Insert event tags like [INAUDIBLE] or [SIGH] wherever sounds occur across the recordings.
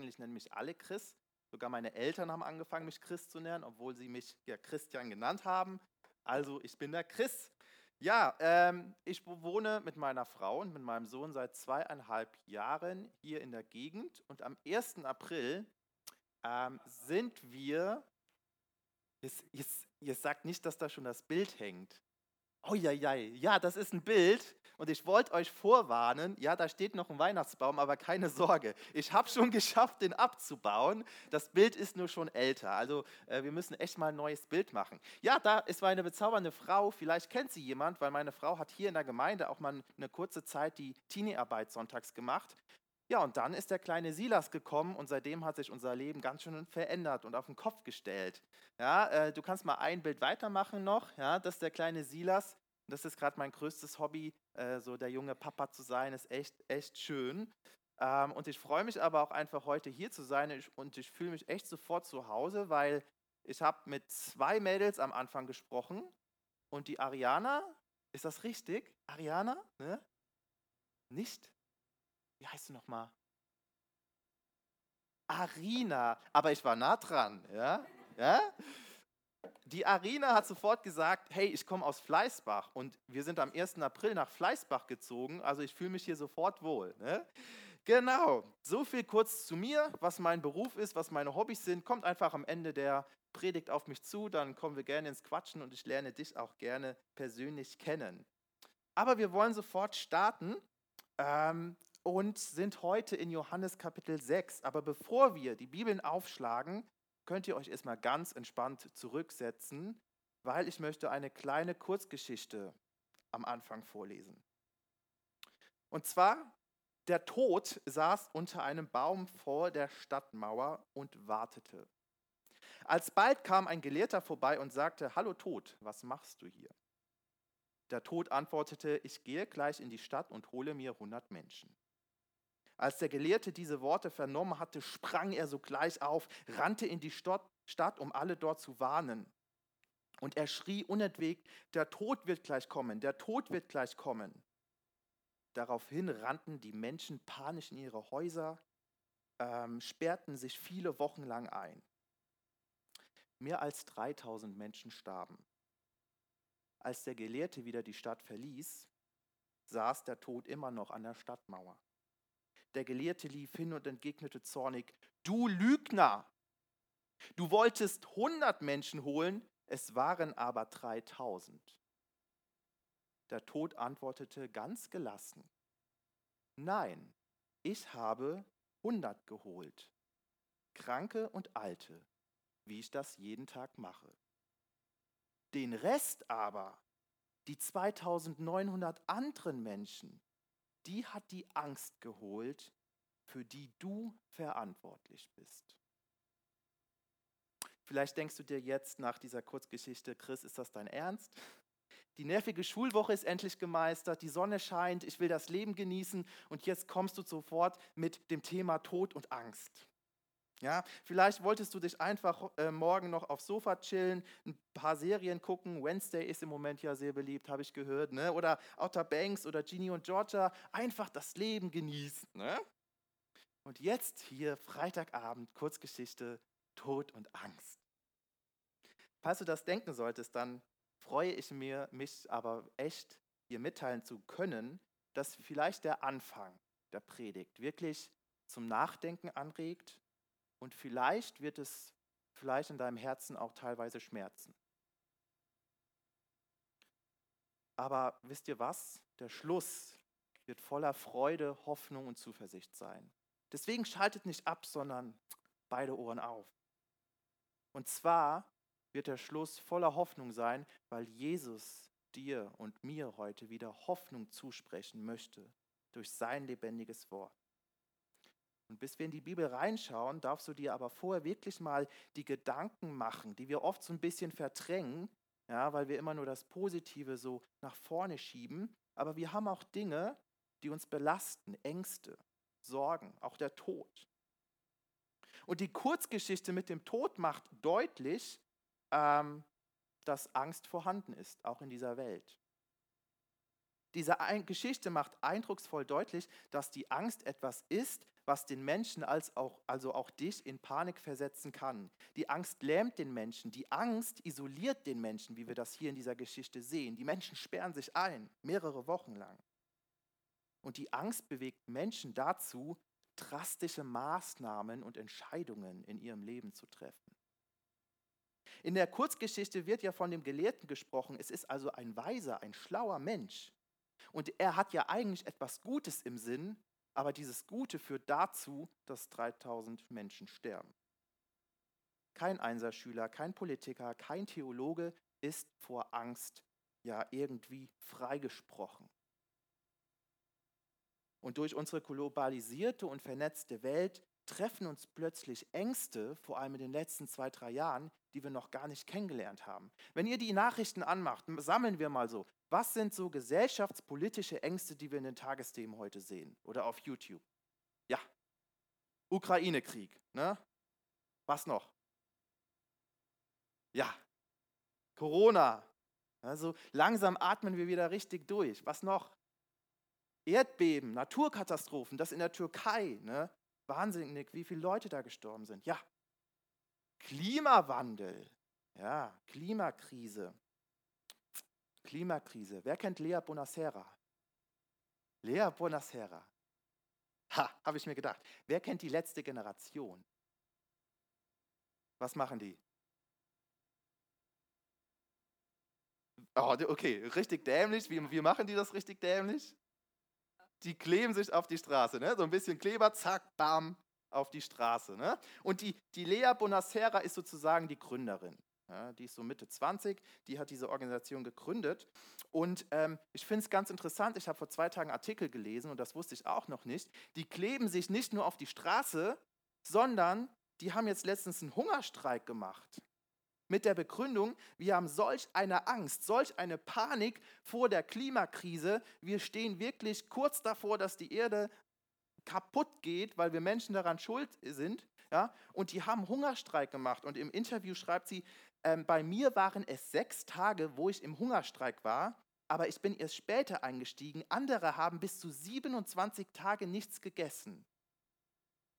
Eigentlich nennen mich alle Chris. Sogar meine Eltern haben angefangen, mich Chris zu nennen, obwohl sie mich ja Christian genannt haben. Also ich bin der Chris. Ja, ähm, ich wohne mit meiner Frau und mit meinem Sohn seit zweieinhalb Jahren hier in der Gegend. Und am 1. April ähm, sind wir, jetzt sagt nicht, dass da schon das Bild hängt. Oh ja, ja, ja, das ist ein Bild und ich wollte euch vorwarnen, ja, da steht noch ein Weihnachtsbaum, aber keine Sorge, ich habe schon [LAUGHS] geschafft, den abzubauen. Das Bild ist nur schon älter, also äh, wir müssen echt mal ein neues Bild machen. Ja, da ist eine bezaubernde Frau, vielleicht kennt sie jemand, weil meine Frau hat hier in der Gemeinde auch mal eine kurze Zeit die Teenie-Arbeit sonntags gemacht. Ja, und dann ist der kleine Silas gekommen und seitdem hat sich unser Leben ganz schön verändert und auf den Kopf gestellt. Ja, äh, du kannst mal ein Bild weitermachen noch. Ja, das der kleine Silas. Das ist gerade mein größtes Hobby, äh, so der junge Papa zu sein, ist echt, echt schön. Ähm, und ich freue mich aber auch einfach heute hier zu sein ich, und ich fühle mich echt sofort zu Hause, weil ich habe mit zwei Mädels am Anfang gesprochen und die Ariana, ist das richtig? Ariana? Ne? Nicht? wie heißt du nochmal? Arina, aber ich war nah dran, ja? ja? Die Arina hat sofort gesagt, hey, ich komme aus Fleißbach und wir sind am 1. April nach Fleißbach gezogen, also ich fühle mich hier sofort wohl. Ne? Genau, so viel kurz zu mir, was mein Beruf ist, was meine Hobbys sind. Kommt einfach am Ende der Predigt auf mich zu, dann kommen wir gerne ins Quatschen und ich lerne dich auch gerne persönlich kennen. Aber wir wollen sofort starten. Ähm, und sind heute in Johannes Kapitel 6. Aber bevor wir die Bibeln aufschlagen, könnt ihr euch erstmal ganz entspannt zurücksetzen, weil ich möchte eine kleine Kurzgeschichte am Anfang vorlesen. Und zwar, der Tod saß unter einem Baum vor der Stadtmauer und wartete. Alsbald kam ein Gelehrter vorbei und sagte, Hallo Tod, was machst du hier? Der Tod antwortete, ich gehe gleich in die Stadt und hole mir hundert Menschen. Als der Gelehrte diese Worte vernommen hatte, sprang er sogleich auf, rannte in die Stadt, um alle dort zu warnen. Und er schrie unentwegt, der Tod wird gleich kommen, der Tod wird gleich kommen. Daraufhin rannten die Menschen panisch in ihre Häuser, ähm, sperrten sich viele Wochen lang ein. Mehr als 3000 Menschen starben. Als der Gelehrte wieder die Stadt verließ, saß der Tod immer noch an der Stadtmauer. Der Gelehrte lief hin und entgegnete zornig, du Lügner, du wolltest 100 Menschen holen, es waren aber 3000. Der Tod antwortete ganz gelassen, nein, ich habe 100 geholt, Kranke und Alte, wie ich das jeden Tag mache. Den Rest aber, die 2900 anderen Menschen, die hat die Angst geholt, für die du verantwortlich bist. Vielleicht denkst du dir jetzt nach dieser Kurzgeschichte, Chris, ist das dein Ernst? Die nervige Schulwoche ist endlich gemeistert, die Sonne scheint, ich will das Leben genießen und jetzt kommst du sofort mit dem Thema Tod und Angst. Ja, vielleicht wolltest du dich einfach äh, morgen noch aufs Sofa chillen, ein paar Serien gucken. Wednesday ist im Moment ja sehr beliebt, habe ich gehört. Ne? Oder Outer Banks oder Ginny und Georgia. Einfach das Leben genießen. Ne? Und jetzt hier Freitagabend, Kurzgeschichte, Tod und Angst. Falls du das denken solltest, dann freue ich mir, mich aber echt dir mitteilen zu können, dass vielleicht der Anfang der Predigt wirklich zum Nachdenken anregt und vielleicht wird es vielleicht in deinem Herzen auch teilweise schmerzen. Aber wisst ihr was? Der Schluss wird voller Freude, Hoffnung und Zuversicht sein. Deswegen schaltet nicht ab, sondern beide Ohren auf. Und zwar wird der Schluss voller Hoffnung sein, weil Jesus dir und mir heute wieder Hoffnung zusprechen möchte durch sein lebendiges Wort. Und bis wir in die Bibel reinschauen, darfst du dir aber vorher wirklich mal die Gedanken machen, die wir oft so ein bisschen verdrängen, ja, weil wir immer nur das Positive so nach vorne schieben. Aber wir haben auch Dinge, die uns belasten, Ängste, Sorgen, auch der Tod. Und die Kurzgeschichte mit dem Tod macht deutlich, ähm, dass Angst vorhanden ist, auch in dieser Welt. Diese Geschichte macht eindrucksvoll deutlich, dass die Angst etwas ist, was den Menschen als auch, also auch dich in Panik versetzen kann. Die Angst lähmt den Menschen, die Angst isoliert den Menschen, wie wir das hier in dieser Geschichte sehen. Die Menschen sperren sich ein, mehrere Wochen lang. Und die Angst bewegt Menschen dazu, drastische Maßnahmen und Entscheidungen in ihrem Leben zu treffen. In der Kurzgeschichte wird ja von dem Gelehrten gesprochen. Es ist also ein weiser, ein schlauer Mensch. Und er hat ja eigentlich etwas Gutes im Sinn, aber dieses Gute führt dazu, dass 3000 Menschen sterben. Kein Einserschüler, kein Politiker, kein Theologe ist vor Angst ja irgendwie freigesprochen. Und durch unsere globalisierte und vernetzte Welt treffen uns plötzlich Ängste, vor allem in den letzten zwei, drei Jahren, die wir noch gar nicht kennengelernt haben. Wenn ihr die Nachrichten anmacht, sammeln wir mal so, was sind so gesellschaftspolitische Ängste, die wir in den Tagesthemen heute sehen oder auf YouTube? Ja, Ukraine-Krieg. Ne? Was noch? Ja, Corona. Also langsam atmen wir wieder richtig durch. Was noch? Erdbeben, Naturkatastrophen, das in der Türkei. Ne? Wahnsinnig, wie viele Leute da gestorben sind. Ja, Klimawandel. Ja, Klimakrise. Klimakrise. Wer kennt Lea Bonacera? Lea Bonacera. Ha, habe ich mir gedacht. Wer kennt die letzte Generation? Was machen die? Oh, okay, richtig dämlich. Wie, wie machen die das richtig dämlich? Die kleben sich auf die Straße, ne? So ein bisschen Kleber, zack, bam, auf die Straße. Ne? Und die, die Lea Bonacera ist sozusagen die Gründerin. Ja, die ist so Mitte 20, die hat diese Organisation gegründet. Und ähm, ich finde es ganz interessant, ich habe vor zwei Tagen Artikel gelesen und das wusste ich auch noch nicht. Die kleben sich nicht nur auf die Straße, sondern die haben jetzt letztens einen Hungerstreik gemacht. Mit der Begründung, wir haben solch eine Angst, solch eine Panik vor der Klimakrise. Wir stehen wirklich kurz davor, dass die Erde kaputt geht, weil wir Menschen daran schuld sind. Ja? Und die haben Hungerstreik gemacht. Und im Interview schreibt sie, ähm, bei mir waren es sechs Tage, wo ich im Hungerstreik war, aber ich bin erst später eingestiegen. Andere haben bis zu 27 Tage nichts gegessen.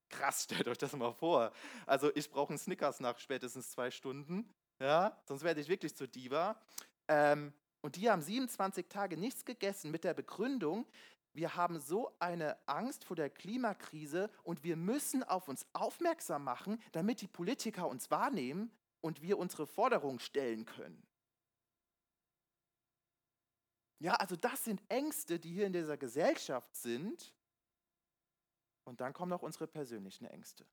Krass, [LAUGHS] stellt euch das mal vor. Also ich brauche einen Snickers nach spätestens zwei Stunden, ja, sonst werde ich wirklich zu Diva. Ähm, und die haben 27 Tage nichts gegessen mit der Begründung, wir haben so eine Angst vor der Klimakrise und wir müssen auf uns aufmerksam machen, damit die Politiker uns wahrnehmen, und wir unsere Forderungen stellen können. Ja, also das sind Ängste, die hier in dieser Gesellschaft sind. Und dann kommen noch unsere persönlichen Ängste.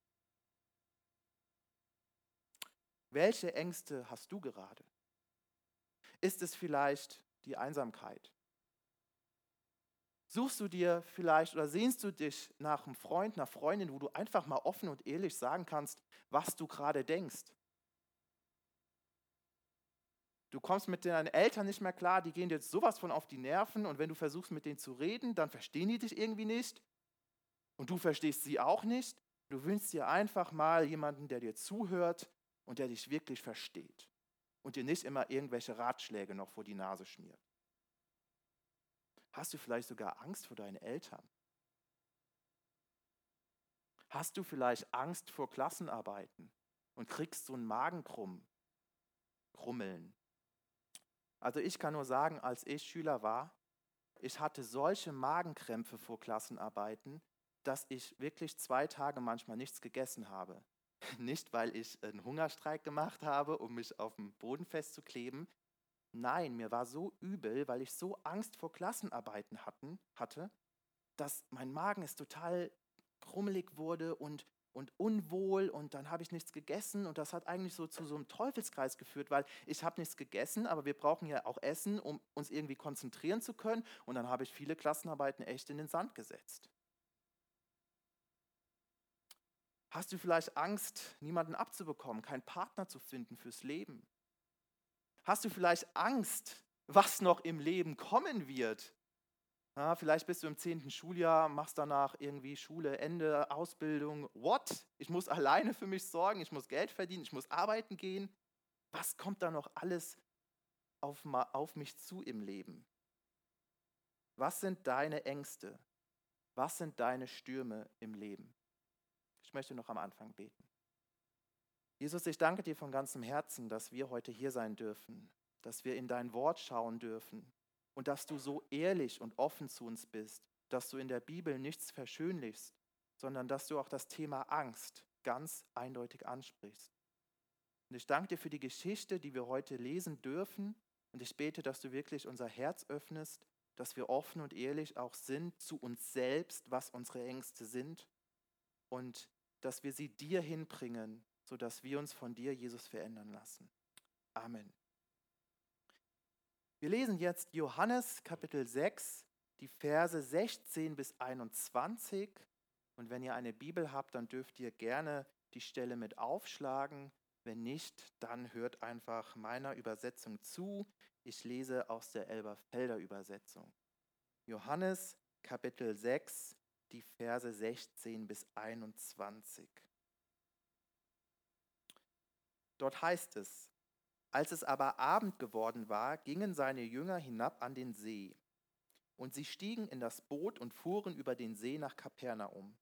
Welche Ängste hast du gerade? Ist es vielleicht die Einsamkeit? Suchst du dir vielleicht oder sehnst du dich nach einem Freund, einer Freundin, wo du einfach mal offen und ehrlich sagen kannst, was du gerade denkst? Du kommst mit deinen Eltern nicht mehr klar, die gehen dir jetzt sowas von auf die Nerven und wenn du versuchst mit denen zu reden, dann verstehen die dich irgendwie nicht und du verstehst sie auch nicht. Du wünschst dir einfach mal jemanden, der dir zuhört und der dich wirklich versteht und dir nicht immer irgendwelche Ratschläge noch vor die Nase schmiert. Hast du vielleicht sogar Angst vor deinen Eltern? Hast du vielleicht Angst vor Klassenarbeiten und kriegst so ein Magenkrumm, Krummeln? Also ich kann nur sagen, als ich Schüler war, ich hatte solche Magenkrämpfe vor Klassenarbeiten, dass ich wirklich zwei Tage manchmal nichts gegessen habe. [LAUGHS] Nicht, weil ich einen Hungerstreik gemacht habe, um mich auf dem Boden festzukleben. Nein, mir war so übel, weil ich so Angst vor Klassenarbeiten hatten, hatte, dass mein Magen ist total krummelig wurde und und unwohl und dann habe ich nichts gegessen und das hat eigentlich so zu so einem Teufelskreis geführt, weil ich habe nichts gegessen, aber wir brauchen ja auch Essen, um uns irgendwie konzentrieren zu können und dann habe ich viele Klassenarbeiten echt in den Sand gesetzt. Hast du vielleicht Angst, niemanden abzubekommen, keinen Partner zu finden fürs Leben? Hast du vielleicht Angst, was noch im Leben kommen wird? Ja, vielleicht bist du im zehnten Schuljahr, machst danach irgendwie Schule, Ende, Ausbildung. What? Ich muss alleine für mich sorgen, ich muss Geld verdienen, ich muss arbeiten gehen. Was kommt da noch alles auf, auf mich zu im Leben? Was sind deine Ängste? Was sind deine Stürme im Leben? Ich möchte noch am Anfang beten. Jesus, ich danke dir von ganzem Herzen, dass wir heute hier sein dürfen, dass wir in dein Wort schauen dürfen und dass du so ehrlich und offen zu uns bist, dass du in der Bibel nichts verschönlichst, sondern dass du auch das Thema Angst ganz eindeutig ansprichst. Und ich danke dir für die Geschichte, die wir heute lesen dürfen. Und ich bete, dass du wirklich unser Herz öffnest, dass wir offen und ehrlich auch sind zu uns selbst, was unsere Ängste sind. Und dass wir sie dir hinbringen, sodass wir uns von dir, Jesus, verändern lassen. Amen. Wir lesen jetzt Johannes Kapitel 6, die Verse 16 bis 21. Und wenn ihr eine Bibel habt, dann dürft ihr gerne die Stelle mit aufschlagen. Wenn nicht, dann hört einfach meiner Übersetzung zu. Ich lese aus der Elberfelder Übersetzung. Johannes Kapitel 6, die Verse 16 bis 21. Dort heißt es, als es aber Abend geworden war, gingen seine Jünger hinab an den See. Und sie stiegen in das Boot und fuhren über den See nach Kapernaum.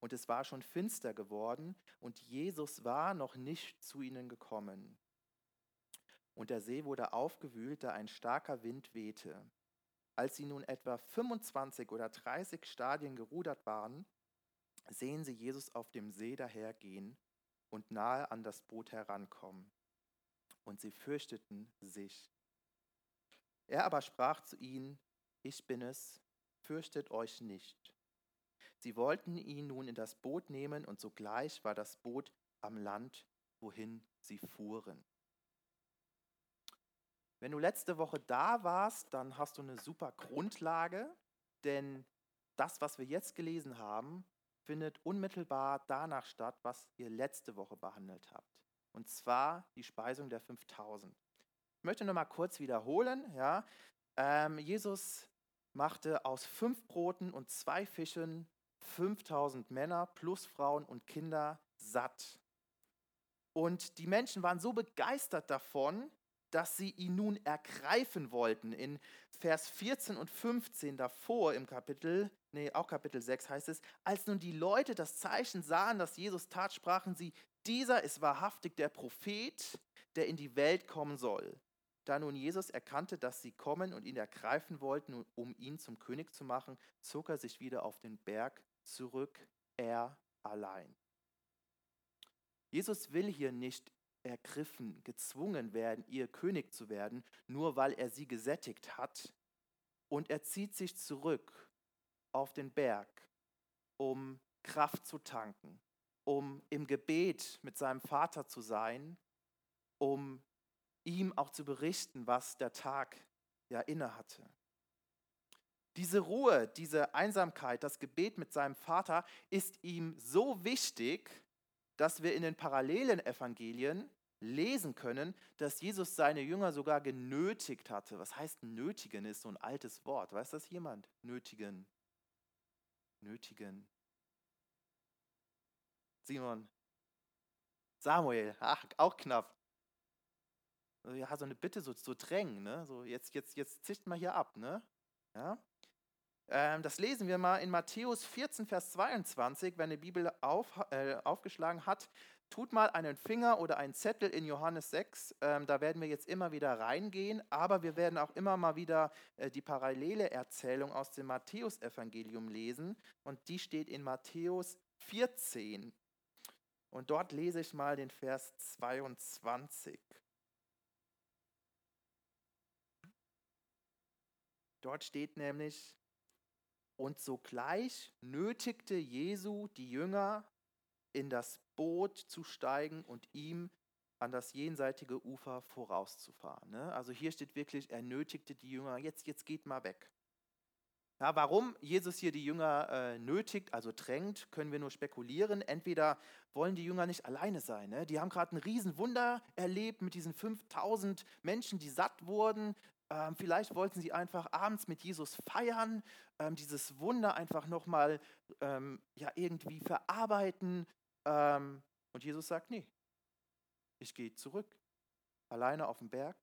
Und es war schon finster geworden, und Jesus war noch nicht zu ihnen gekommen. Und der See wurde aufgewühlt, da ein starker Wind wehte. Als sie nun etwa 25 oder 30 Stadien gerudert waren, sehen sie Jesus auf dem See dahergehen und nahe an das Boot herankommen. Und sie fürchteten sich. Er aber sprach zu ihnen, ich bin es, fürchtet euch nicht. Sie wollten ihn nun in das Boot nehmen, und sogleich war das Boot am Land, wohin sie fuhren. Wenn du letzte Woche da warst, dann hast du eine super Grundlage, denn das, was wir jetzt gelesen haben, findet unmittelbar danach statt, was ihr letzte Woche behandelt habt. Und zwar die Speisung der 5000. Ich möchte noch mal kurz wiederholen. Ja, ähm, Jesus machte aus fünf Broten und zwei Fischen 5000 Männer plus Frauen und Kinder satt. Und die Menschen waren so begeistert davon, dass sie ihn nun ergreifen wollten. In Vers 14 und 15 davor im Kapitel, nee, auch Kapitel 6 heißt es, als nun die Leute das Zeichen sahen, das Jesus tat, sprachen sie, dieser ist wahrhaftig der Prophet, der in die Welt kommen soll. Da nun Jesus erkannte, dass sie kommen und ihn ergreifen wollten, um ihn zum König zu machen, zog er sich wieder auf den Berg zurück, er allein. Jesus will hier nicht ergriffen, gezwungen werden, ihr König zu werden, nur weil er sie gesättigt hat. Und er zieht sich zurück auf den Berg, um Kraft zu tanken, um im Gebet mit seinem Vater zu sein, um ihm auch zu berichten, was der Tag ja inne hatte. Diese Ruhe, diese Einsamkeit, das Gebet mit seinem Vater ist ihm so wichtig, dass wir in den parallelen Evangelien lesen können, dass Jesus seine Jünger sogar genötigt hatte. Was heißt nötigen ist so ein altes Wort. Weiß das jemand? Nötigen. Nötigen. Simon. Samuel. Ach, auch knapp. Ja, so eine Bitte, so, so drängen. Ne? So, jetzt, jetzt, jetzt zischt mal hier ab. Ne? Ja? Ähm, das lesen wir mal in Matthäus 14, Vers 22, wenn die Bibel auf, äh, aufgeschlagen hat. Tut mal einen Finger oder einen Zettel in Johannes 6. Ähm, da werden wir jetzt immer wieder reingehen, aber wir werden auch immer mal wieder äh, die parallele Erzählung aus dem Matthäusevangelium lesen. Und die steht in Matthäus 14. Und dort lese ich mal den Vers 22. Dort steht nämlich, und sogleich nötigte Jesu die Jünger in das Boot zu steigen und ihm an das jenseitige Ufer vorauszufahren. Ne? Also hier steht wirklich, er nötigte die Jünger, jetzt, jetzt geht mal weg. Ja, warum Jesus hier die Jünger äh, nötigt, also drängt, können wir nur spekulieren. Entweder wollen die Jünger nicht alleine sein. Ne? Die haben gerade ein Riesenwunder erlebt mit diesen 5000 Menschen, die satt wurden. Ähm, vielleicht wollten sie einfach abends mit Jesus feiern, ähm, dieses Wunder einfach nochmal ähm, ja, irgendwie verarbeiten. Ähm, und Jesus sagt, nee, ich gehe zurück, alleine auf den Berg.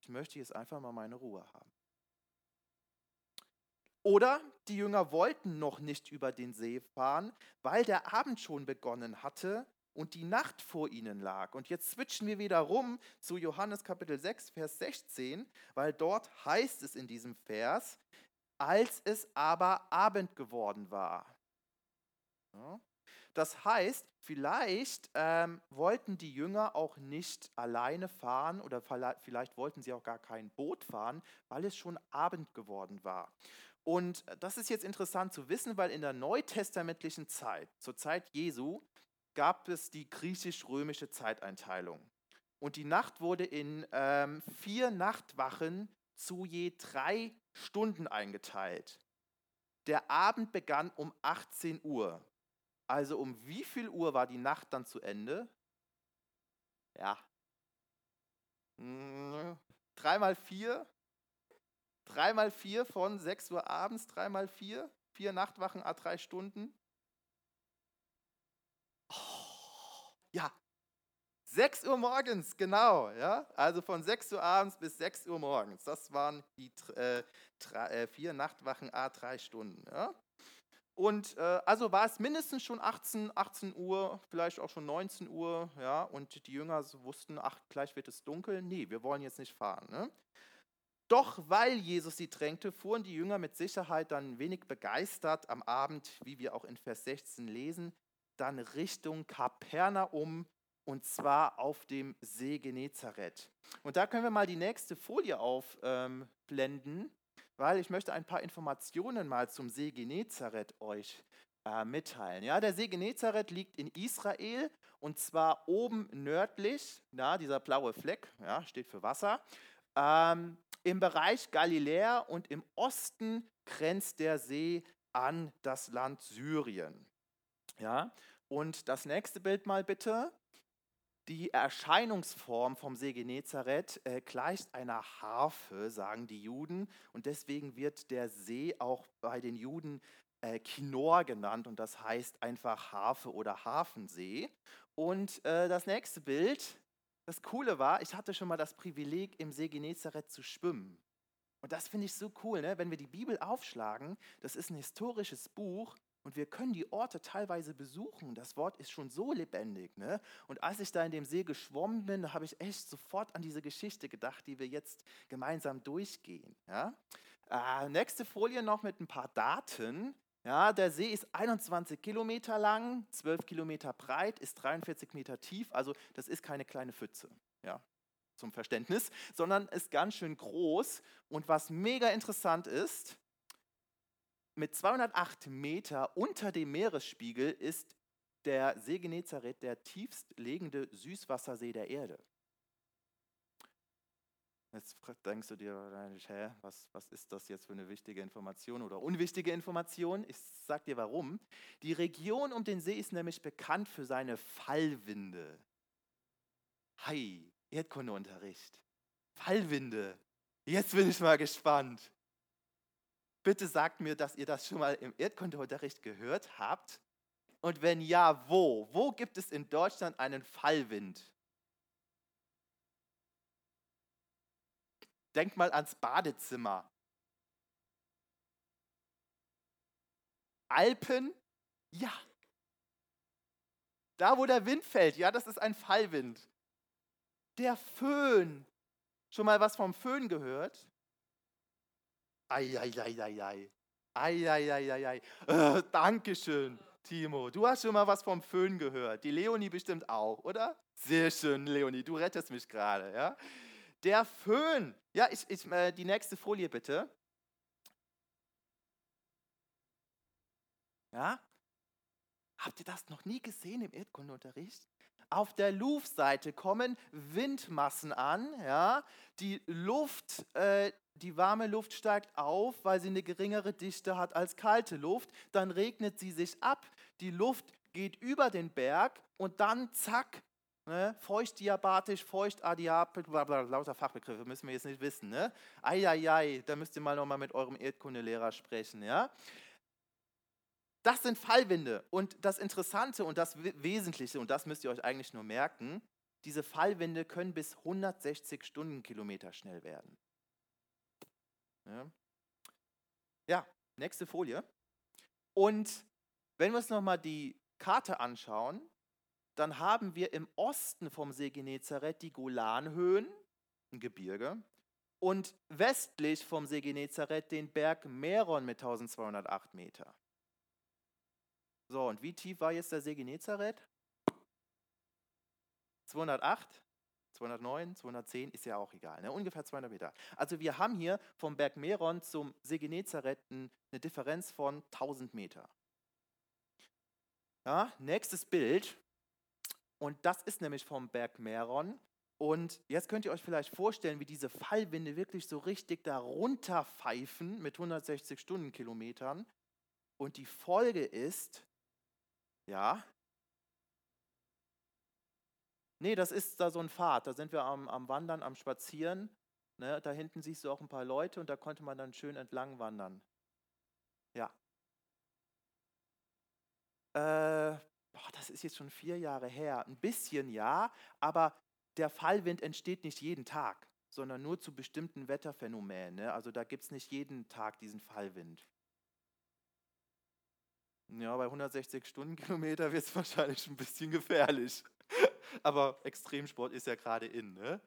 Ich möchte jetzt einfach mal meine Ruhe haben. Oder die Jünger wollten noch nicht über den See fahren, weil der Abend schon begonnen hatte und die Nacht vor ihnen lag. Und jetzt switchen wir wieder rum zu Johannes Kapitel 6, Vers 16, weil dort heißt es in diesem Vers, als es aber Abend geworden war. Ja. Das heißt, vielleicht ähm, wollten die Jünger auch nicht alleine fahren oder vielleicht wollten sie auch gar kein Boot fahren, weil es schon Abend geworden war. Und das ist jetzt interessant zu wissen, weil in der neutestamentlichen Zeit, zur Zeit Jesu, gab es die griechisch-römische Zeiteinteilung. Und die Nacht wurde in ähm, vier Nachtwachen zu je drei Stunden eingeteilt. Der Abend begann um 18 Uhr. Also um wie viel Uhr war die Nacht dann zu Ende? Ja. Hm, dreimal vier. Dreimal vier von 6 Uhr abends, dreimal vier. Vier Nachtwachen, a drei Stunden. Oh, ja, 6 Uhr morgens, genau. Ja? Also von 6 Uhr abends bis 6 Uhr morgens. Das waren die äh, äh, vier Nachtwachen, a drei Stunden. Ja? Und äh, also war es mindestens schon 18, 18 Uhr, vielleicht auch schon 19 Uhr, ja, und die Jünger wussten, ach, gleich wird es dunkel. Nee, wir wollen jetzt nicht fahren. Ne? Doch weil Jesus sie drängte, fuhren die Jünger mit Sicherheit dann wenig begeistert am Abend, wie wir auch in Vers 16 lesen, dann Richtung Kapernaum und zwar auf dem See Genezareth. Und da können wir mal die nächste Folie aufblenden. Ähm, weil ich möchte ein paar Informationen mal zum See Genezareth euch äh, mitteilen. Ja, der See Genezareth liegt in Israel und zwar oben nördlich, na, dieser blaue Fleck, ja, steht für Wasser, ähm, im Bereich Galiläa und im Osten grenzt der See an das Land Syrien. Ja, und das nächste Bild mal bitte. Die Erscheinungsform vom See Genezareth äh, gleicht einer Harfe, sagen die Juden. Und deswegen wird der See auch bei den Juden äh, Kinor genannt. Und das heißt einfach Harfe oder Hafensee. Und äh, das nächste Bild, das Coole war, ich hatte schon mal das Privileg, im See Genezareth zu schwimmen. Und das finde ich so cool, ne? wenn wir die Bibel aufschlagen, das ist ein historisches Buch und wir können die Orte teilweise besuchen. Das Wort ist schon so lebendig. Ne? Und als ich da in dem See geschwommen bin, habe ich echt sofort an diese Geschichte gedacht, die wir jetzt gemeinsam durchgehen. Ja? Äh, nächste Folie noch mit ein paar Daten. Ja, der See ist 21 Kilometer lang, 12 Kilometer breit, ist 43 Meter tief. Also das ist keine kleine Pfütze. Ja, zum Verständnis, sondern ist ganz schön groß. Und was mega interessant ist, mit 208 Meter unter dem Meeresspiegel ist der See Genezareth der tiefst liegende Süßwassersee der Erde. Jetzt denkst du dir wahrscheinlich, hä, was, was ist das jetzt für eine wichtige Information oder unwichtige Information? Ich sag dir warum. Die Region um den See ist nämlich bekannt für seine Fallwinde. Hi, Erdkundeunterricht. Fallwinde. Jetzt bin ich mal gespannt. Bitte sagt mir, dass ihr das schon mal im Erdkundeunterricht gehört habt. Und wenn ja, wo? Wo gibt es in Deutschland einen Fallwind? Denkt mal ans Badezimmer. Alpen? Ja. Da, wo der Wind fällt, ja, das ist ein Fallwind. Der Föhn. Schon mal was vom Föhn gehört? Eieieiei. Eieieiei. Äh, Dankeschön, Timo. Du hast schon mal was vom Föhn gehört. Die Leonie bestimmt auch, oder? Sehr schön, Leonie. Du rettest mich gerade, ja? Der Föhn. Ja, ich, ich, äh, die nächste Folie bitte. Ja? Habt ihr das noch nie gesehen im Erdkundeunterricht? Auf der Luftseite kommen Windmassen an. Ja? Die Luft, äh, die warme Luft steigt auf, weil sie eine geringere Dichte hat als kalte Luft. Dann regnet sie sich ab. Die Luft geht über den Berg und dann zack, ne, feuchtdiabatisch, feuchtadiapel, lauter Fachbegriffe müssen wir jetzt nicht wissen. Ne? Eieiei, da müsst ihr mal nochmal mit eurem Erdkundelehrer sprechen. Ja? Das sind Fallwinde. Und das Interessante und das Wesentliche, und das müsst ihr euch eigentlich nur merken, diese Fallwinde können bis 160 Stundenkilometer schnell werden. Ja. ja, nächste Folie. Und wenn wir uns nochmal die Karte anschauen, dann haben wir im Osten vom See Genezareth die Golanhöhen, ein Gebirge, und westlich vom See Genezareth den Berg Meron mit 1208 Meter. So, und wie tief war jetzt der See Genezareth? 208, 209, 210, ist ja auch egal, ne? ungefähr 200 Meter. Also wir haben hier vom Berg Meron zum See Genezareth eine Differenz von 1000 Meter. Ja, nächstes Bild. Und das ist nämlich vom Berg Meron. Und jetzt könnt ihr euch vielleicht vorstellen, wie diese Fallwinde wirklich so richtig darunter pfeifen mit 160 Stundenkilometern. Und die Folge ist, ja, nee, das ist da so ein Pfad, da sind wir am, am Wandern, am Spazieren. Ne, da hinten siehst du auch ein paar Leute und da konnte man dann schön entlang wandern. Ja. Äh, boah, das ist jetzt schon vier Jahre her. Ein bisschen ja, aber der Fallwind entsteht nicht jeden Tag, sondern nur zu bestimmten Wetterphänomenen. Ne? Also da gibt es nicht jeden Tag diesen Fallwind. Ja, bei 160 Stundenkilometer wird es [LAUGHS] wahrscheinlich ein bisschen gefährlich. [LAUGHS] Aber Extremsport ist ja gerade in. Ne?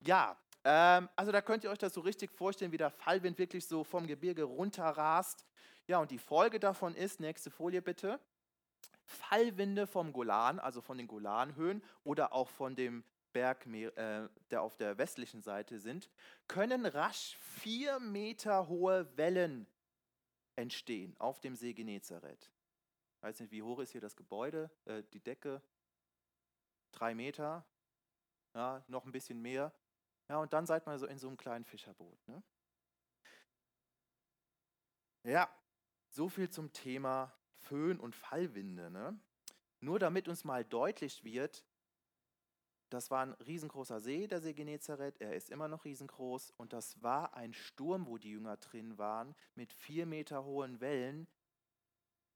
Ja, ähm, also da könnt ihr euch das so richtig vorstellen, wie der Fallwind wirklich so vom Gebirge runterrast. Ja, und die Folge davon ist, nächste Folie bitte, Fallwinde vom Golan, also von den Golanhöhen oder auch von dem Berg, äh, der auf der westlichen Seite sind, können rasch vier Meter hohe Wellen entstehen auf dem See Genezareth. Ich weiß nicht, wie hoch ist hier das Gebäude, äh, die Decke? Drei Meter, ja, noch ein bisschen mehr. Ja, und dann seid man so in so einem kleinen Fischerboot. Ne? Ja, so viel zum Thema Föhn und Fallwinde. Ne? Nur damit uns mal deutlich wird, das war ein riesengroßer See, der See Genezareth. Er ist immer noch riesengroß. Und das war ein Sturm, wo die Jünger drin waren, mit vier Meter hohen Wellen.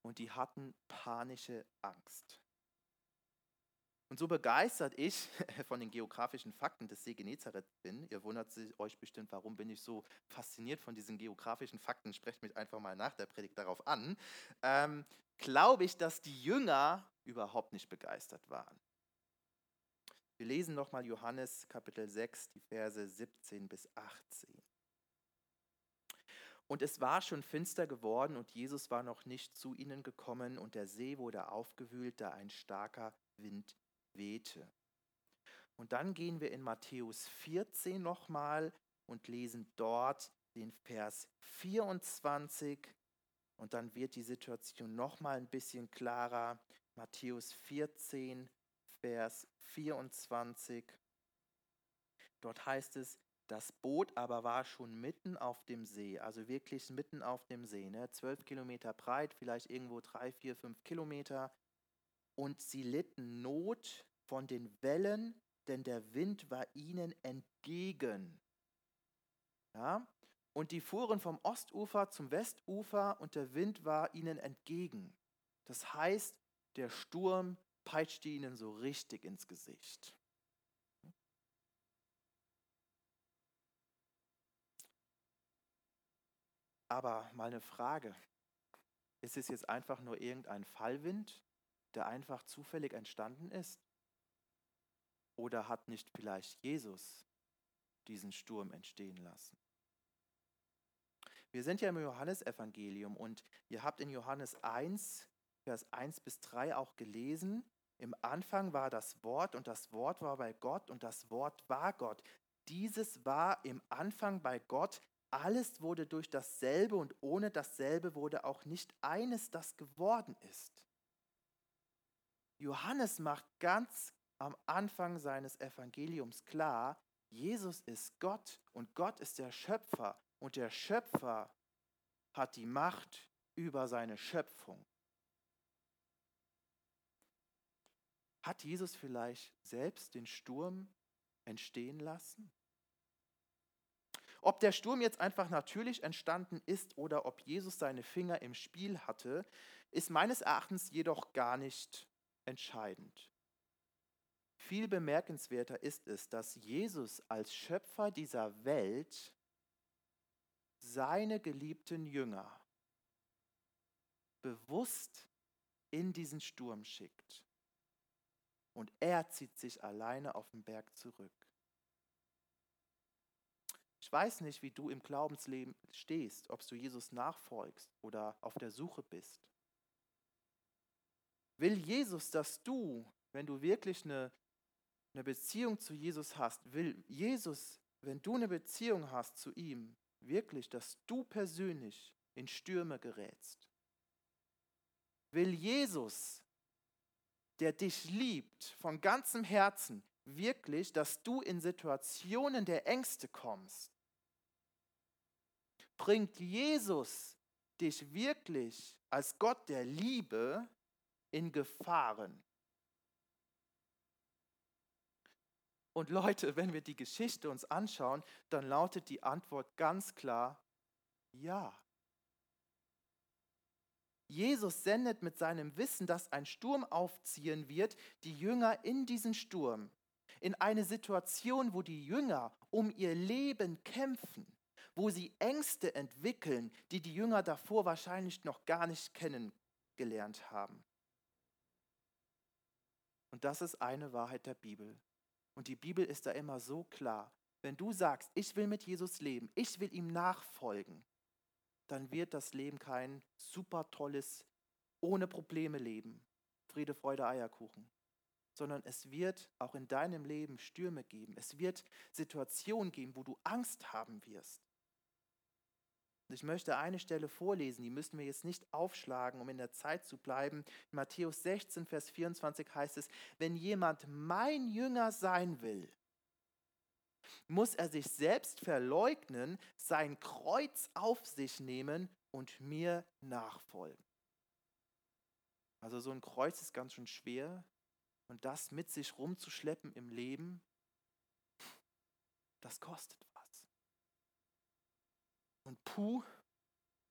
Und die hatten panische Angst. Und so begeistert ich [LAUGHS] von den geografischen Fakten des See Genezareth bin, ihr wundert euch bestimmt, warum bin ich so fasziniert von diesen geografischen Fakten, sprecht mich einfach mal nach der Predigt darauf an, ähm, glaube ich, dass die Jünger überhaupt nicht begeistert waren. Wir lesen nochmal Johannes Kapitel 6, die Verse 17 bis 18. Und es war schon finster geworden und Jesus war noch nicht zu ihnen gekommen und der See wurde aufgewühlt, da ein starker Wind wehte. Und dann gehen wir in Matthäus 14 nochmal und lesen dort den Vers 24 und dann wird die Situation nochmal ein bisschen klarer. Matthäus 14, Vers 24. Dort heißt es, das Boot aber war schon mitten auf dem See, also wirklich mitten auf dem See, ne? zwölf Kilometer breit, vielleicht irgendwo drei, vier, fünf Kilometer und sie litten Not von den Wellen, denn der Wind war ihnen entgegen. Ja? Und die fuhren vom Ostufer zum Westufer und der Wind war ihnen entgegen. Das heißt, der Sturm peitschte ihnen so richtig ins Gesicht. Aber mal eine Frage. Ist es jetzt einfach nur irgendein Fallwind der einfach zufällig entstanden ist? Oder hat nicht vielleicht Jesus diesen Sturm entstehen lassen? Wir sind ja im Johannesevangelium und ihr habt in Johannes 1, Vers 1 bis 3 auch gelesen, im Anfang war das Wort und das Wort war bei Gott und das Wort war Gott. Dieses war im Anfang bei Gott. Alles wurde durch dasselbe und ohne dasselbe wurde auch nicht eines, das geworden ist. Johannes macht ganz am Anfang seines Evangeliums klar, Jesus ist Gott und Gott ist der Schöpfer und der Schöpfer hat die Macht über seine Schöpfung. Hat Jesus vielleicht selbst den Sturm entstehen lassen? Ob der Sturm jetzt einfach natürlich entstanden ist oder ob Jesus seine Finger im Spiel hatte, ist meines Erachtens jedoch gar nicht entscheidend. Viel bemerkenswerter ist es, dass Jesus als Schöpfer dieser Welt seine geliebten Jünger bewusst in diesen Sturm schickt. Und er zieht sich alleine auf den Berg zurück. Ich weiß nicht, wie du im Glaubensleben stehst, ob du Jesus nachfolgst oder auf der Suche bist. Will Jesus, dass du, wenn du wirklich eine, eine Beziehung zu Jesus hast, will Jesus, wenn du eine Beziehung hast zu ihm, wirklich, dass du persönlich in Stürme gerätst? Will Jesus, der dich liebt von ganzem Herzen, wirklich, dass du in Situationen der Ängste kommst? Bringt Jesus dich wirklich als Gott der Liebe in Gefahren? Und Leute, wenn wir die Geschichte uns anschauen, dann lautet die Antwort ganz klar, ja. Jesus sendet mit seinem Wissen, dass ein Sturm aufziehen wird, die Jünger in diesen Sturm, in eine Situation, wo die Jünger um ihr Leben kämpfen, wo sie Ängste entwickeln, die die Jünger davor wahrscheinlich noch gar nicht kennengelernt haben. Und das ist eine Wahrheit der Bibel. Und die Bibel ist da immer so klar. Wenn du sagst, ich will mit Jesus leben, ich will ihm nachfolgen, dann wird das Leben kein super tolles, ohne Probleme Leben. Friede, Freude, Eierkuchen. Sondern es wird auch in deinem Leben Stürme geben. Es wird Situationen geben, wo du Angst haben wirst. Ich möchte eine Stelle vorlesen, die müssen wir jetzt nicht aufschlagen, um in der Zeit zu bleiben. In Matthäus 16, Vers 24 heißt es, wenn jemand mein Jünger sein will, muss er sich selbst verleugnen, sein Kreuz auf sich nehmen und mir nachfolgen. Also so ein Kreuz ist ganz schön schwer und das mit sich rumzuschleppen im Leben, das kostet was. Und puh,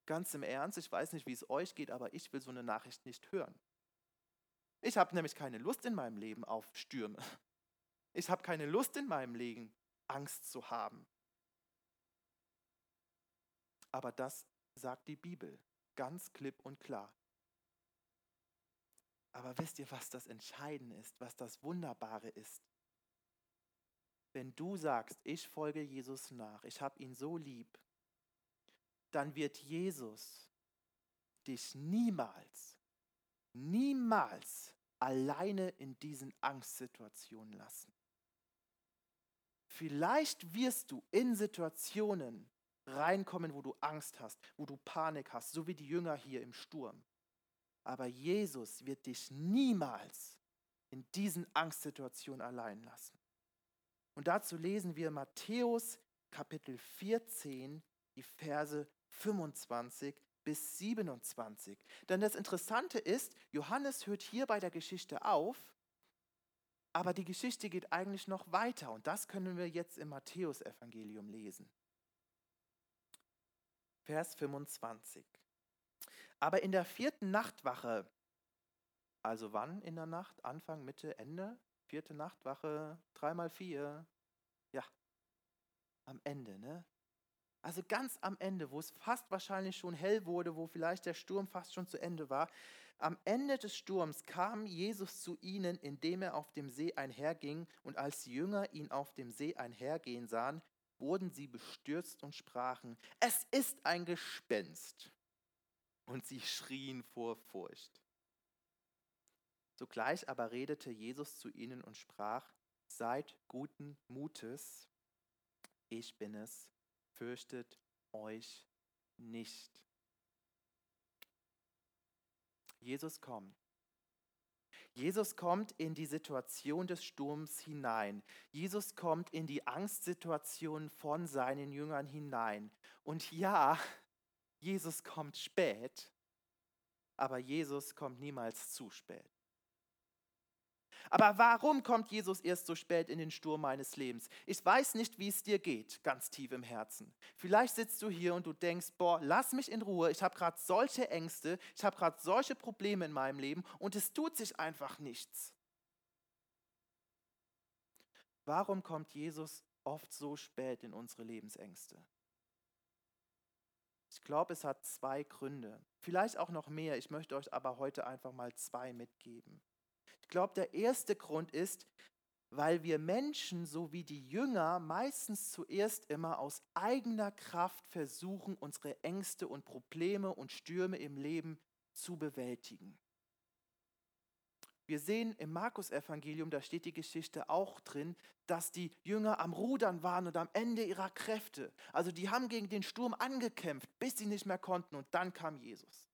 ganz im Ernst, ich weiß nicht, wie es euch geht, aber ich will so eine Nachricht nicht hören. Ich habe nämlich keine Lust in meinem Leben auf Stürme. Ich habe keine Lust in meinem Leben, Angst zu haben. Aber das sagt die Bibel ganz klipp und klar. Aber wisst ihr, was das Entscheidende ist, was das Wunderbare ist? Wenn du sagst, ich folge Jesus nach, ich habe ihn so lieb, dann wird Jesus dich niemals, niemals alleine in diesen Angstsituationen lassen. Vielleicht wirst du in Situationen reinkommen, wo du Angst hast, wo du Panik hast, so wie die Jünger hier im Sturm. Aber Jesus wird dich niemals in diesen Angstsituationen allein lassen. Und dazu lesen wir Matthäus Kapitel 14, die Verse 25 bis 27. Denn das Interessante ist, Johannes hört hier bei der Geschichte auf, aber die Geschichte geht eigentlich noch weiter und das können wir jetzt im Matthäusevangelium lesen. Vers 25. Aber in der vierten Nachtwache, also wann in der Nacht? Anfang, Mitte, Ende? Vierte Nachtwache, dreimal vier. Ja, am Ende, ne? Also ganz am Ende, wo es fast wahrscheinlich schon hell wurde, wo vielleicht der Sturm fast schon zu Ende war. Am Ende des Sturms kam Jesus zu ihnen, indem er auf dem See einherging, und als die Jünger ihn auf dem See einhergehen sahen, wurden sie bestürzt und sprachen, es ist ein Gespenst. Und sie schrien vor Furcht. Sogleich aber redete Jesus zu ihnen und sprach, seid guten Mutes, ich bin es, fürchtet euch nicht. Jesus kommt. Jesus kommt in die Situation des Sturms hinein. Jesus kommt in die Angstsituation von seinen Jüngern hinein. Und ja, Jesus kommt spät, aber Jesus kommt niemals zu spät. Aber warum kommt Jesus erst so spät in den Sturm meines Lebens? Ich weiß nicht, wie es dir geht, ganz tief im Herzen. Vielleicht sitzt du hier und du denkst, boah, lass mich in Ruhe, ich habe gerade solche Ängste, ich habe gerade solche Probleme in meinem Leben und es tut sich einfach nichts. Warum kommt Jesus oft so spät in unsere Lebensängste? Ich glaube, es hat zwei Gründe. Vielleicht auch noch mehr. Ich möchte euch aber heute einfach mal zwei mitgeben. Ich glaube, der erste Grund ist, weil wir Menschen, so wie die Jünger, meistens zuerst immer aus eigener Kraft versuchen, unsere Ängste und Probleme und Stürme im Leben zu bewältigen. Wir sehen im Markus-Evangelium, da steht die Geschichte auch drin, dass die Jünger am Rudern waren und am Ende ihrer Kräfte. Also die haben gegen den Sturm angekämpft, bis sie nicht mehr konnten und dann kam Jesus.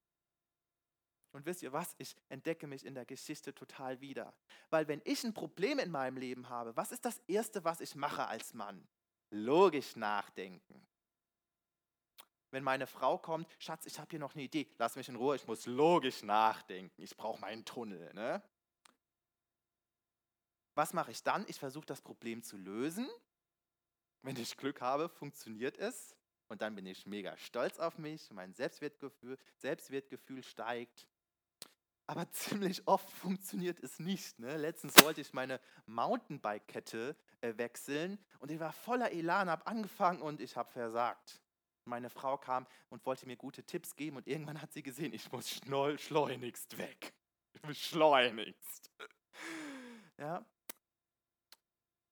Und wisst ihr was? Ich entdecke mich in der Geschichte total wieder. Weil wenn ich ein Problem in meinem Leben habe, was ist das Erste, was ich mache als Mann? Logisch nachdenken. Wenn meine Frau kommt, Schatz, ich habe hier noch eine Idee, lass mich in Ruhe, ich muss logisch nachdenken, ich brauche meinen Tunnel. Ne? Was mache ich dann? Ich versuche das Problem zu lösen. Wenn ich Glück habe, funktioniert es. Und dann bin ich mega stolz auf mich, mein Selbstwertgefühl, Selbstwertgefühl steigt. Aber [LAUGHS] ziemlich oft funktioniert es nicht. Ne? Letztens wollte ich meine Mountainbike-Kette äh, wechseln und ich war voller Elan, habe angefangen und ich habe versagt. Meine Frau kam und wollte mir gute Tipps geben und irgendwann hat sie gesehen, ich muss schleunigst weg. Schleunigst. Ja.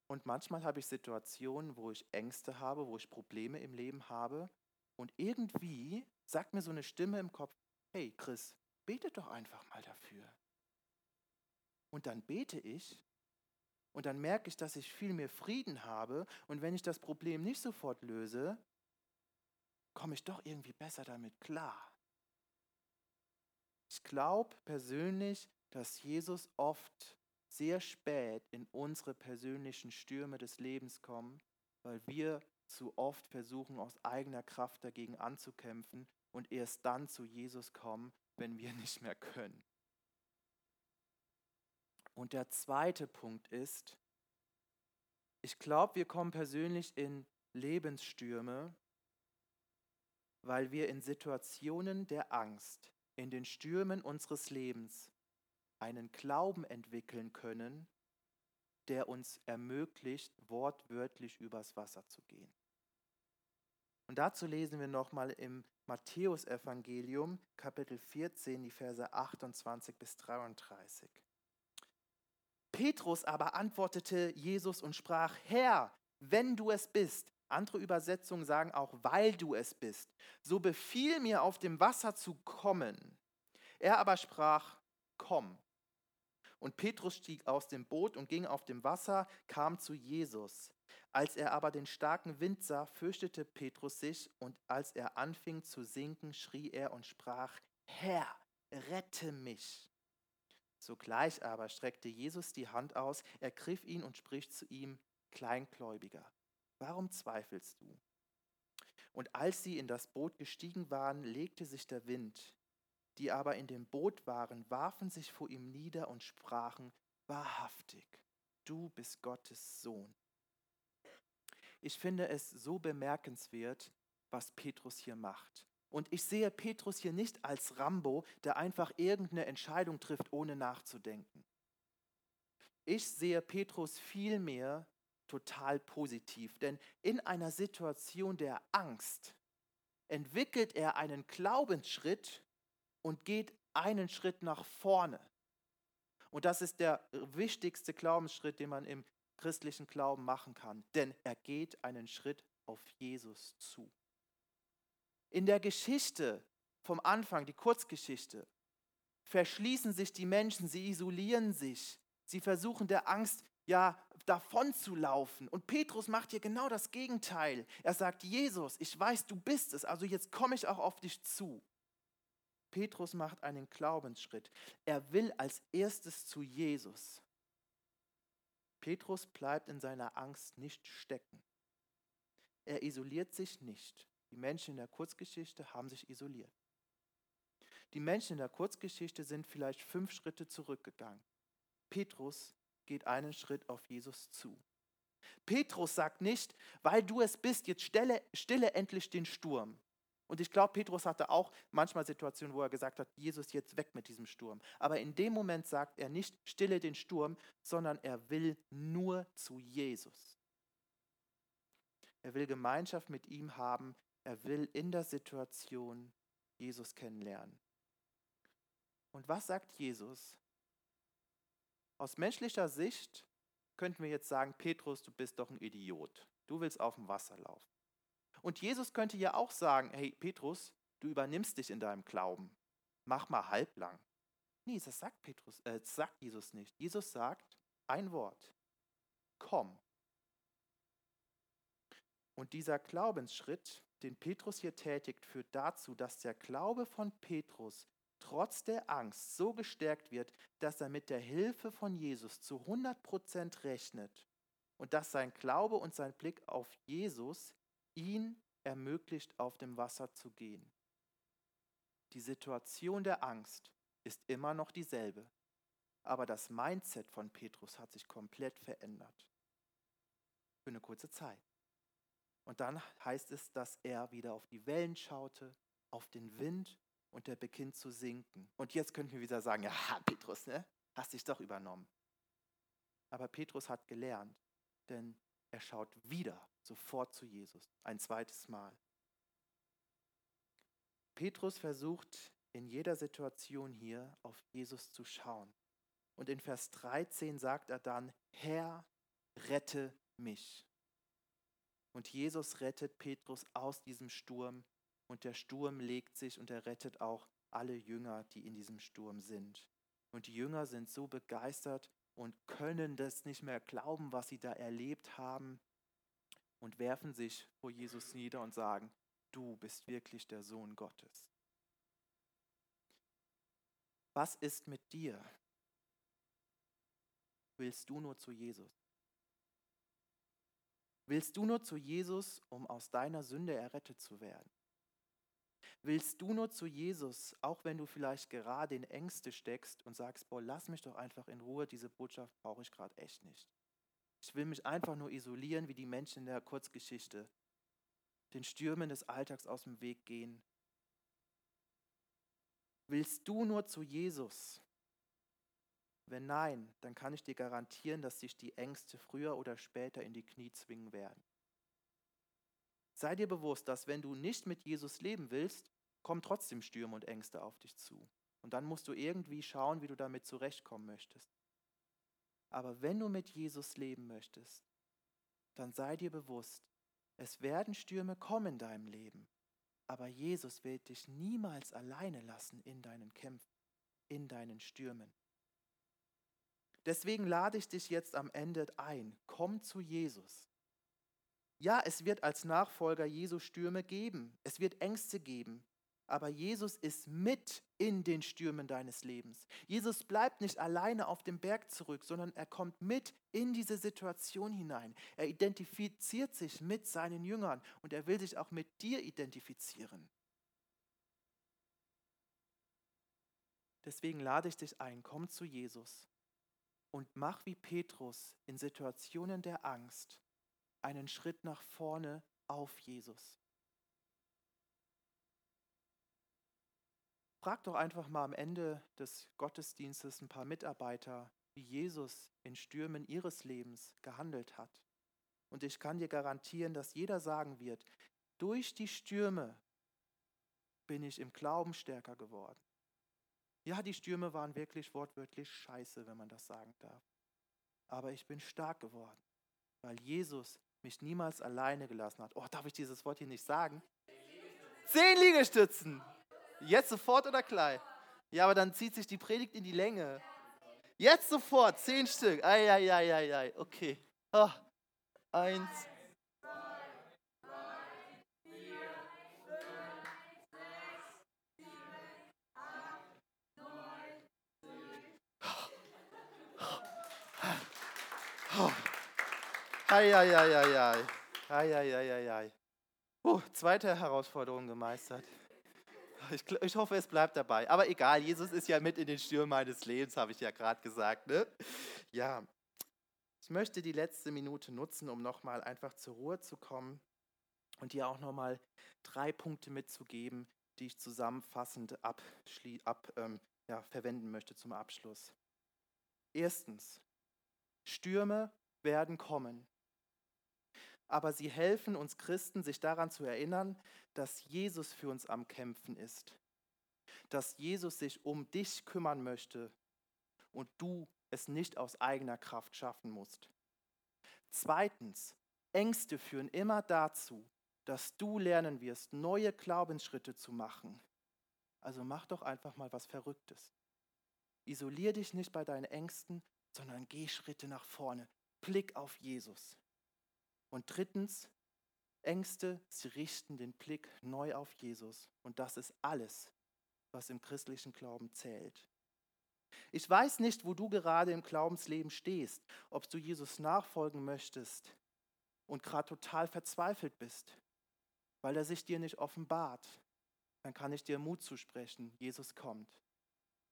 Und manchmal habe ich Situationen, wo ich Ängste habe, wo ich Probleme im Leben habe und irgendwie sagt mir so eine Stimme im Kopf, hey Chris, bete doch einfach mal dafür. Und dann bete ich und dann merke ich, dass ich viel mehr Frieden habe und wenn ich das Problem nicht sofort löse, komme ich doch irgendwie besser damit klar. Ich glaube persönlich, dass Jesus oft sehr spät in unsere persönlichen Stürme des Lebens kommen, weil wir zu oft versuchen, aus eigener Kraft dagegen anzukämpfen und erst dann zu Jesus kommen, wenn wir nicht mehr können. Und der zweite Punkt ist, ich glaube, wir kommen persönlich in Lebensstürme, weil wir in Situationen der Angst, in den Stürmen unseres Lebens einen Glauben entwickeln können, der uns ermöglicht, wortwörtlich übers Wasser zu gehen. Und dazu lesen wir nochmal im Matthäusevangelium, Kapitel 14, die Verse 28 bis 33. Petrus aber antwortete Jesus und sprach, Herr, wenn du es bist, andere Übersetzungen sagen auch, weil du es bist, so befiehl mir auf dem Wasser zu kommen. Er aber sprach, komm. Und Petrus stieg aus dem Boot und ging auf dem Wasser, kam zu Jesus. Als er aber den starken Wind sah, fürchtete Petrus sich, und als er anfing zu sinken, schrie er und sprach, Herr, rette mich. Sogleich aber streckte Jesus die Hand aus, ergriff ihn und spricht zu ihm, Kleingläubiger, warum zweifelst du? Und als sie in das Boot gestiegen waren, legte sich der Wind. Die aber in dem Boot waren, warfen sich vor ihm nieder und sprachen, Wahrhaftig, du bist Gottes Sohn. Ich finde es so bemerkenswert, was Petrus hier macht. Und ich sehe Petrus hier nicht als Rambo, der einfach irgendeine Entscheidung trifft, ohne nachzudenken. Ich sehe Petrus vielmehr total positiv, denn in einer Situation der Angst entwickelt er einen Glaubensschritt und geht einen Schritt nach vorne. Und das ist der wichtigste Glaubensschritt, den man im christlichen Glauben machen kann, denn er geht einen Schritt auf Jesus zu. In der Geschichte vom Anfang, die Kurzgeschichte, verschließen sich die Menschen, sie isolieren sich, sie versuchen der Angst ja davon zu laufen. Und Petrus macht hier genau das Gegenteil. Er sagt, Jesus, ich weiß, du bist es, also jetzt komme ich auch auf dich zu. Petrus macht einen Glaubensschritt. Er will als erstes zu Jesus. Petrus bleibt in seiner Angst nicht stecken. Er isoliert sich nicht. Die Menschen in der Kurzgeschichte haben sich isoliert. Die Menschen in der Kurzgeschichte sind vielleicht fünf Schritte zurückgegangen. Petrus geht einen Schritt auf Jesus zu. Petrus sagt nicht, weil du es bist, jetzt stille, stille endlich den Sturm. Und ich glaube, Petrus hatte auch manchmal Situationen, wo er gesagt hat, Jesus, jetzt weg mit diesem Sturm. Aber in dem Moment sagt er nicht, stille den Sturm, sondern er will nur zu Jesus. Er will Gemeinschaft mit ihm haben. Er will in der Situation Jesus kennenlernen. Und was sagt Jesus? Aus menschlicher Sicht könnten wir jetzt sagen, Petrus, du bist doch ein Idiot. Du willst auf dem Wasser laufen. Und Jesus könnte ja auch sagen, hey Petrus, du übernimmst dich in deinem Glauben. Mach mal halblang. Nee, das sagt Petrus, äh, das sagt Jesus nicht. Jesus sagt ein Wort. Komm. Und dieser Glaubensschritt, den Petrus hier tätigt, führt dazu, dass der Glaube von Petrus trotz der Angst so gestärkt wird, dass er mit der Hilfe von Jesus zu 100% rechnet und dass sein Glaube und sein Blick auf Jesus ihn ermöglicht, auf dem Wasser zu gehen. Die Situation der Angst ist immer noch dieselbe, aber das Mindset von Petrus hat sich komplett verändert. Für eine kurze Zeit. Und dann heißt es, dass er wieder auf die Wellen schaute, auf den Wind und er beginnt zu sinken. Und jetzt könnten wir wieder sagen, ja, Petrus, ne? hast dich doch übernommen. Aber Petrus hat gelernt, denn er schaut wieder sofort zu Jesus, ein zweites Mal. Petrus versucht in jeder Situation hier auf Jesus zu schauen. Und in Vers 13 sagt er dann, Herr, rette mich. Und Jesus rettet Petrus aus diesem Sturm und der Sturm legt sich und er rettet auch alle Jünger, die in diesem Sturm sind. Und die Jünger sind so begeistert und können das nicht mehr glauben, was sie da erlebt haben und werfen sich vor Jesus nieder und sagen, du bist wirklich der Sohn Gottes. Was ist mit dir? Willst du nur zu Jesus? Willst du nur zu Jesus, um aus deiner Sünde errettet zu werden? Willst du nur zu Jesus, auch wenn du vielleicht gerade in Ängste steckst und sagst, boah, lass mich doch einfach in Ruhe, diese Botschaft brauche ich gerade echt nicht. Ich will mich einfach nur isolieren, wie die Menschen in der Kurzgeschichte, den Stürmen des Alltags aus dem Weg gehen. Willst du nur zu Jesus, wenn nein, dann kann ich dir garantieren, dass sich die Ängste früher oder später in die Knie zwingen werden. Sei dir bewusst, dass wenn du nicht mit Jesus leben willst, kommen trotzdem Stürme und Ängste auf dich zu. Und dann musst du irgendwie schauen, wie du damit zurechtkommen möchtest. Aber wenn du mit Jesus leben möchtest, dann sei dir bewusst, es werden Stürme kommen in deinem Leben. Aber Jesus wird dich niemals alleine lassen in deinen Kämpfen, in deinen Stürmen. Deswegen lade ich dich jetzt am Ende ein. Komm zu Jesus. Ja, es wird als Nachfolger Jesu Stürme geben. Es wird Ängste geben. Aber Jesus ist mit in den Stürmen deines Lebens. Jesus bleibt nicht alleine auf dem Berg zurück, sondern er kommt mit in diese Situation hinein. Er identifiziert sich mit seinen Jüngern und er will sich auch mit dir identifizieren. Deswegen lade ich dich ein, komm zu Jesus und mach wie Petrus in Situationen der Angst einen Schritt nach vorne auf Jesus. Frag doch einfach mal am Ende des Gottesdienstes ein paar Mitarbeiter, wie Jesus in Stürmen ihres Lebens gehandelt hat. Und ich kann dir garantieren, dass jeder sagen wird, durch die Stürme bin ich im Glauben stärker geworden. Ja, die Stürme waren wirklich wortwörtlich scheiße, wenn man das sagen darf. Aber ich bin stark geworden, weil Jesus mich niemals alleine gelassen hat. Oh, darf ich dieses Wort hier nicht sagen? Zehn Liegestützen. Jetzt sofort oder gleich? Ja, aber dann zieht sich die Predigt in die Länge. Jetzt sofort, zehn Stück. Eieieiei, okay. Oh, eins, Eieieiei. Eieieiei. Uh, zweite Herausforderung gemeistert. Ich, ich, hoffe, es bleibt dabei. Aber egal, Jesus ist ja mit in den Stürmen meines Lebens, habe ich ja gerade gesagt. Ne? Ja, ich möchte die letzte Minute nutzen, um nochmal einfach zur Ruhe zu kommen und dir auch nochmal drei Punkte mitzugeben, die ich zusammenfassend ab, ähm, ja, verwenden möchte zum Abschluss. Erstens, Stürme werden kommen. Aber sie helfen uns Christen, sich daran zu erinnern, dass Jesus für uns am Kämpfen ist, dass Jesus sich um dich kümmern möchte und du es nicht aus eigener Kraft schaffen musst. Zweitens, Ängste führen immer dazu, dass du lernen wirst, neue Glaubensschritte zu machen. Also mach doch einfach mal was Verrücktes. Isolier dich nicht bei deinen Ängsten, sondern geh Schritte nach vorne. Blick auf Jesus. Und drittens, Ängste, sie richten den Blick neu auf Jesus. Und das ist alles, was im christlichen Glauben zählt. Ich weiß nicht, wo du gerade im Glaubensleben stehst, ob du Jesus nachfolgen möchtest und gerade total verzweifelt bist, weil er sich dir nicht offenbart. Dann kann ich dir Mut zusprechen, Jesus kommt.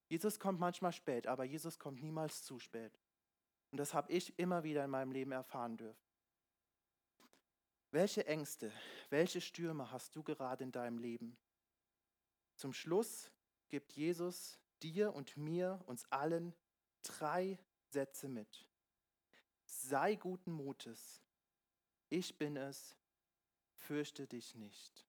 Jesus kommt manchmal spät, aber Jesus kommt niemals zu spät. Und das habe ich immer wieder in meinem Leben erfahren dürfen. Welche Ängste, welche Stürme hast du gerade in deinem Leben? Zum Schluss gibt Jesus dir und mir, uns allen, drei Sätze mit. Sei guten Mutes. Ich bin es. Fürchte dich nicht.